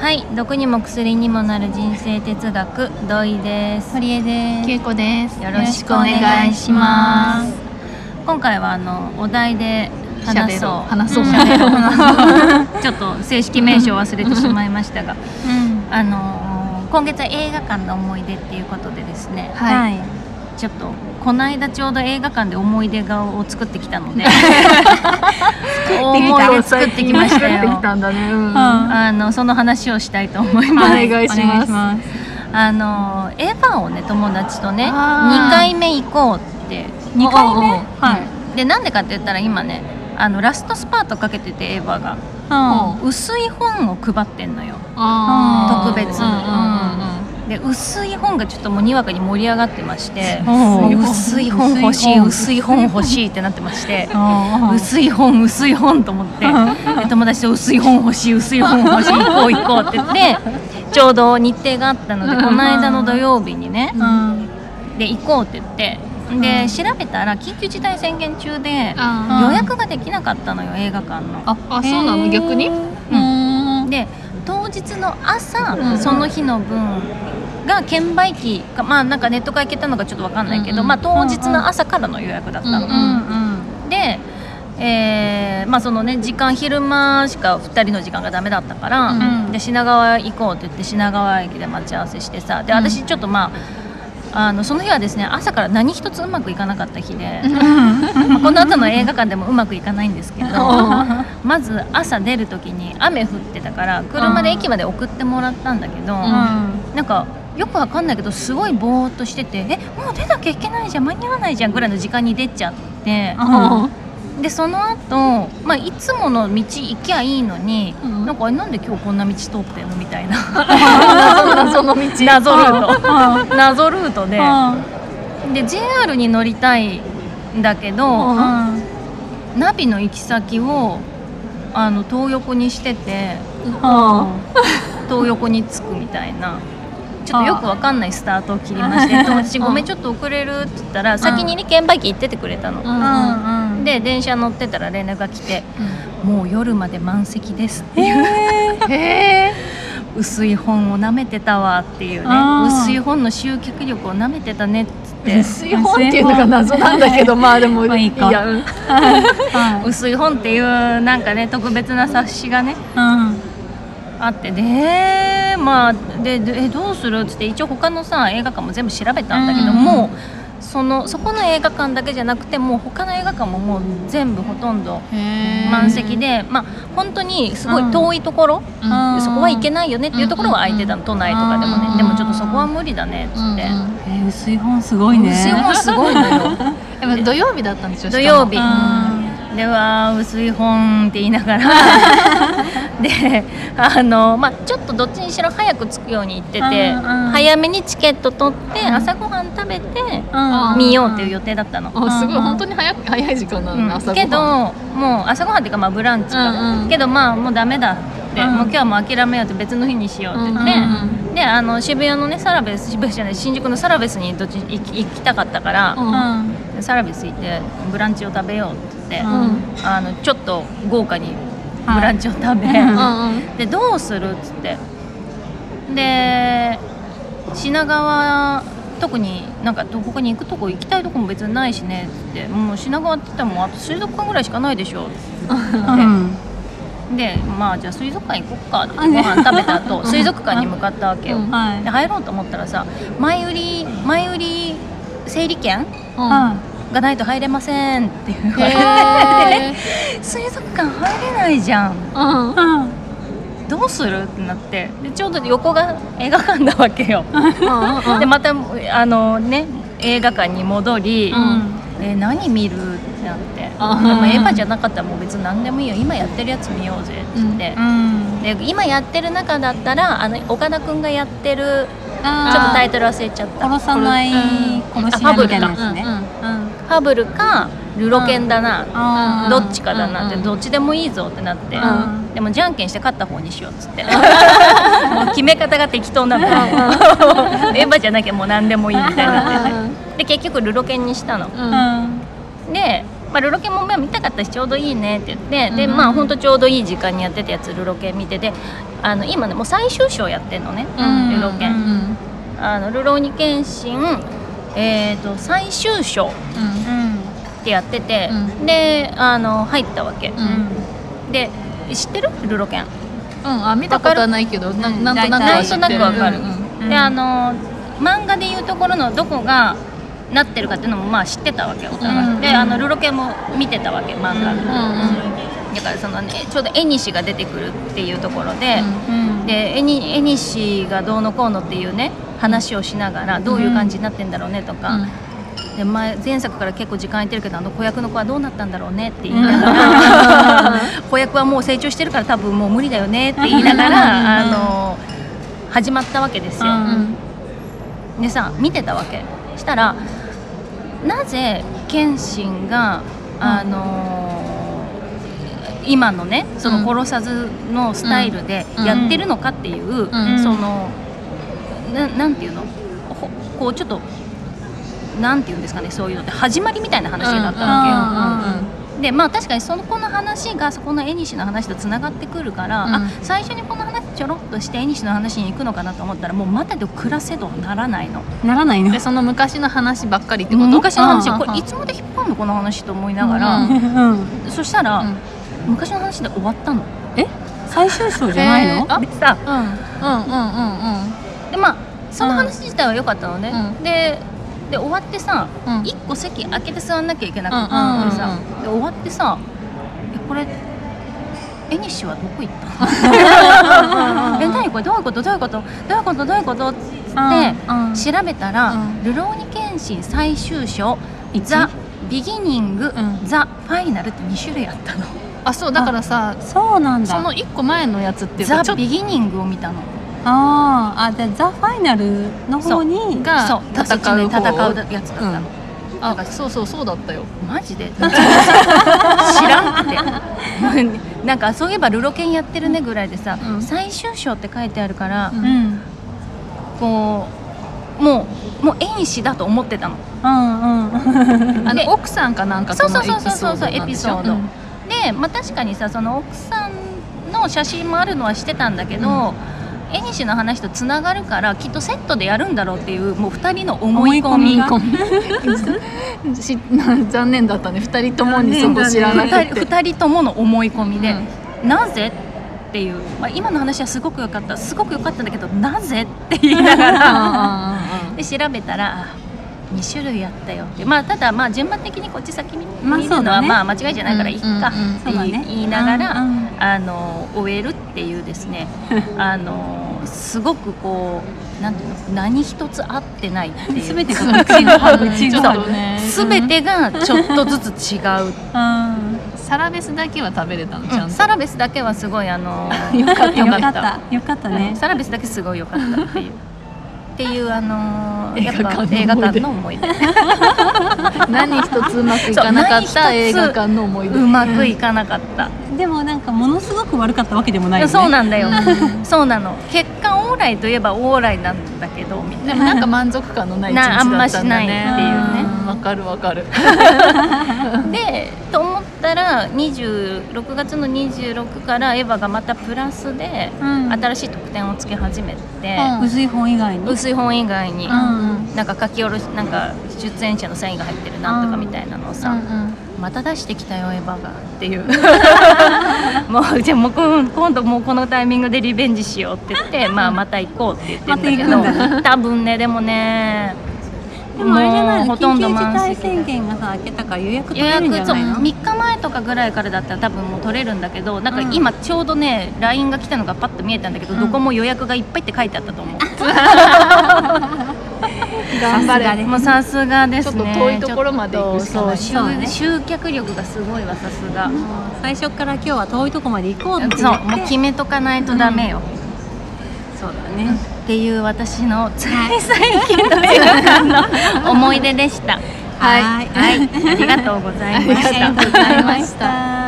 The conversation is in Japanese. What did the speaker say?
はい毒にも薬にもなる人生哲学土井です。堀江です。けいこです。よろしくお願いします。今回はあのお題で話そう。話そう。う ちょっと正式名称忘れてしまいましたが。うん。あの今月は映画館の思い出っていうことでですね。はいちょっとこの間ちょうど映画館で思い出画を作ってきたので 思い出作ってきました作ってよきたんだね。うん。あのその話をしたいと思います、お願いします。あのエヴァをね友達とねあー。2回目行こうって。二回目？はい。でなんでかって言ったら今ねあのラストスパートかけててエヴァが。うん。薄い本を配ってんのよ。特別うんうんうんで薄い本がちょっともうにわかに盛り上がってまして薄い本欲しい薄い本。欲しいってなってまして うん薄い本薄い本と思ってで友達と薄い本欲しい薄い本欲しい行こう行こうって言ってちょうど日程があったのでこの間の土曜日にねうん。で行こうって言ってで調べたら緊急事態宣言中であ予約ができなかったのよ映画館の。ああそうなの？逆に？うん。で当日の朝、うんその日の分が券売機かまあなんかネットから行けたのかちょっと分かんないけど、うんうん。まあ、当日の朝からの予約だったの。うんうんで、えーまあそのね時間昼間しか2人の時間がダメだったから、うん。で品川行こうって言って品川駅で待ち合わせしてさでうん。私ちょっとまああのその日はですね朝から何一つうまくいかなかった日で、まあこの後の映画館でもうまくいかないんですけどまず朝出る時に雨降ってたから車で駅まで送ってもらったんだけど、なんかよくわかんないけどすごいぼーっとしてて「えもう出なきゃいけないじゃん間に合わないじゃん」ぐらいの時間に出ちゃって。うんでその後、まあいつもの道行きゃいいのに、うん。なんかなんで今日こんな道通ってんのみたいな。謎の道。謎ルート。謎ルートで。うん。で JR に乗りたいんだけど、うん。ナビの行き先をあの東横にしてて東横に着くみたいな。ちょっとよくわかんないスタートを切りまして「友達ごめんちょっと遅れる」って言ったら先にね券売機行っててくれたの。うんうんで電車乗ってたら連絡が来て「もう夜まで満席です」っていう。へえ 薄い本を舐めてたわっていうね。薄い本の集客力を舐めてたねっつって。薄い本っていうのが謎なんだけど まあでもまあいいか。薄い本っていうなんかね特別な冊子がねうん。あってでまあででえどうするっつって一応他のさ映画館も全部調べたんだけど、うん。もうそのそこの映画館だけじゃなくてもう他の映画館ももう全部ほとんど満席でまあ本当にすごい遠いところ、うん。そこは行けないよねっていうところは空いてたの都内とかでもね。うん。でもちょっとそこは無理だねっつって、えー薄い本すごいね。薄い本すごいのよ。でも土曜日だったんでしょ土曜日。うん。では薄い本って言いながら であのまあちょっとどっちにしろ早く着くように言ってて、うんうん。早めにチケット取って朝ごはん食べてうん。見ようっていう予定だったの。あすごい。うん。本当に早く早い時間なのうん。けどもう朝ごはんっていうかまあブランチか、うんうん。けどまあもうダメだって、うん。もう今日はもう諦めようって別の日にしようって言って、うんであの渋谷のねサラベス渋谷じゃない新宿のサラベスにどっち行き行きたかったから、うん。うんサラベス行ってブランチを食べようって言って、うん。あのちょっと豪華にはいブランチを食べ、うんうん。でどうするっつって。で品川特になんかどこに行くとこ行きたいとこも別にないしねっつって。もう品川って言ったらもうあと水族館ぐらいしかないでしょって。うん。でまあじゃあ水族館行こっかってご飯食べた後 水族館に向かったわけよ、で入ろうと思ったらさ前売り前売り整理券はがないと入れませんって言われてへ 水族館入れないじゃん。うん。いうんどうするってなって。でちょうど横が映画館なわけよ。でまたあのね映画館に戻り、うん。え何見るってなって。あでもエヴァじゃなかったらもう別に何でもいいよ。今やってるやつ見ようぜって言って、うん。で今やってる中だったらあの岡田君がやってるちょっとタイトル忘れちゃった。殺さない殺しないみたいなやつね。うんうん。ファブルかルロケンだな、あー。どっちかだなって、うんどっちでもいいぞってなって、うん。でもじゃんけんして勝った方にしようっつって。もう決め方が適当なの。エヴァじゃなきゃもう何でもいいみたいになっててで結局ルロケンにしたの。うん。うんでまあ、ルロケンもまあ見たかったしちょうどいいねって言って、でうんまあ本当ちょうどいい時間にやってたやつルロケン見ててあの今ねもう最終章やってんのね、うんルロケン、うんあのルローニケンシンえー、と最終章うんってやってて、うであの入ったわけ、うん。で知ってる？ルロケン。うん。あ見たことはないけどなうん。なんとなくなんとなくわかる、であの漫画でいうところのどこがなってるかっていうのもまあ知ってたわけ。お互い、うん。であのルロケンも見てたわけ漫画、うん。うんだからそのねちょうど絵西が出てくるっていうところで、うんでがどうのこうのっていうね話をしながらどういう感じになってんだろうねとか、で前前作から結構時間空いてるけどあの子役の子はどうなったんだろうねって言いながら、子役はもう成長してるから多分もう無理だよねって言いながら、あの始まったわけですよ。うん。でさ見てたわけ。したらなぜ謙信が、あの今のねその殺さずのスタイルでうん。やってるのかっていう、うん。そのななんていうの？ほこうちょっとなんていうんですかねそういうのって始まりみたいな話だったわけよ。でまあ確かにその子の話がそこの絵西の話とつながってくるから、うん。あ最初にこの話ちょろっとして絵西の話に行くのかなと思ったらもう待てど暮らせどならないの。ならないの。でその昔の話ばっかりってこと？昔の話。これいつまで引っ張るの？この話と思いながら、うん。うん。そしたら、うん昔の話で終わったの？え？最終章じゃないの？へーあ？でさうん。うんうんうんでまあその話自体は良かったのね、うん。でで終わってさ、うん。一個席空けて座んなきゃいけなくてうんうんうんうん。さ、で終わってさえこれ絵西はどこ行った？の え何これ？どういうこと？どういうこと？どういうこと？どういうこと？っつってうん。調べたら「うん。ルローニケンシン最終章一ザ・ビギニング、うん。ザ・ファイナル」って2種類あったのあそうだからさそうなんだ。その一個前のやつっていうザかちょっ・とビギニングを見たの。あー。あじゃあザ・ファイナルの方にがそう戦う戦う方戦うやつだったの、うん。あそうそうそうだったよ。マジで？知らんって。なんかそういえばルロケンやってるねぐらいでさ、うん。最終章って書いてあるから、うん。うんこうもうもう縁師だと思ってたの。うんうん。であの奥さんかなんかそうそうそうそうそうエピソード、うんで、まあ、確かにさその奥さんの写真もあるのはしてたんだけど、縁西の話とつながるからきっとセットでやるんだろうっていうもう2人の思い込み 残念だったね。二人ともにそこ知らなく2人て。二人ともの思い込みで、うん。なぜっていう、まあ、今の話はすごく良かった。すごく良かったんだけどなぜって言いながら。で調べたらあ2種類あったよって。まあただまあ順番的にこっち先にまあ見るのはまあ間違いじゃないからいいかって言いながら、あの終えるっていうですね。あのすごくこうなんていうの何一つ合ってないっていう。全てが うちごはうちちょごはっとね。全てがちょっとずつ違う。うん。サラベスだけは食べれたのちゃんと。サラベスだけはすごいあの よかったよかった。よかったね。サラベスだけすごい良かったっていうっていうあの映やっ画館の思い出。ぱ映画館の思い出。何一つうまくいかなかった映画館の思い出。うまくいかなかった、でもなんかものすごく悪かったわけでもないよね。そうなんだよ。そうなの。結果オーライといえばオーライなんだけどみたいでもなんか満足感のない一日だったんだね。なあんましないっていうね。ん。わかるわかる。な でと思ったら26月の26からエヴァがまたプラスでうん。新しい特典をつけ始めて、うん。薄い本以外に？薄い本以外に、うんなんか書き下ろしなんか出演者のサインが入ってるなんとかみたいなのをさ、また出してきたよエヴァが。っていう。もうじゃあもう今今度もうこのタイミングでリベンジしようって言って、まあ、また行こうって言ってんだけど。ま多分ねでもねでもあれじゃないのもうほとんど緊急事態宣言がさ開けたから予約取予れるんじゃないの？3日前とかぐらいからだったら多分もう取れるんだけどなんか今ちょうどね LINE が来たのがパッと見えたんだけど、うん。どこも予約がいっぱいって書いてあったと思う。頑張れ。もうさすがですね。ちょっと遠いところまで行くしかない。そう集集客力がすごいわさすが、最初から今日は遠いとこまで行こうってそうもう決めとかないとダメよ、そうだねっていう私のつい最近の映画館の思い出でした。はい。はい、ありがとうございまありしたがとうございましたた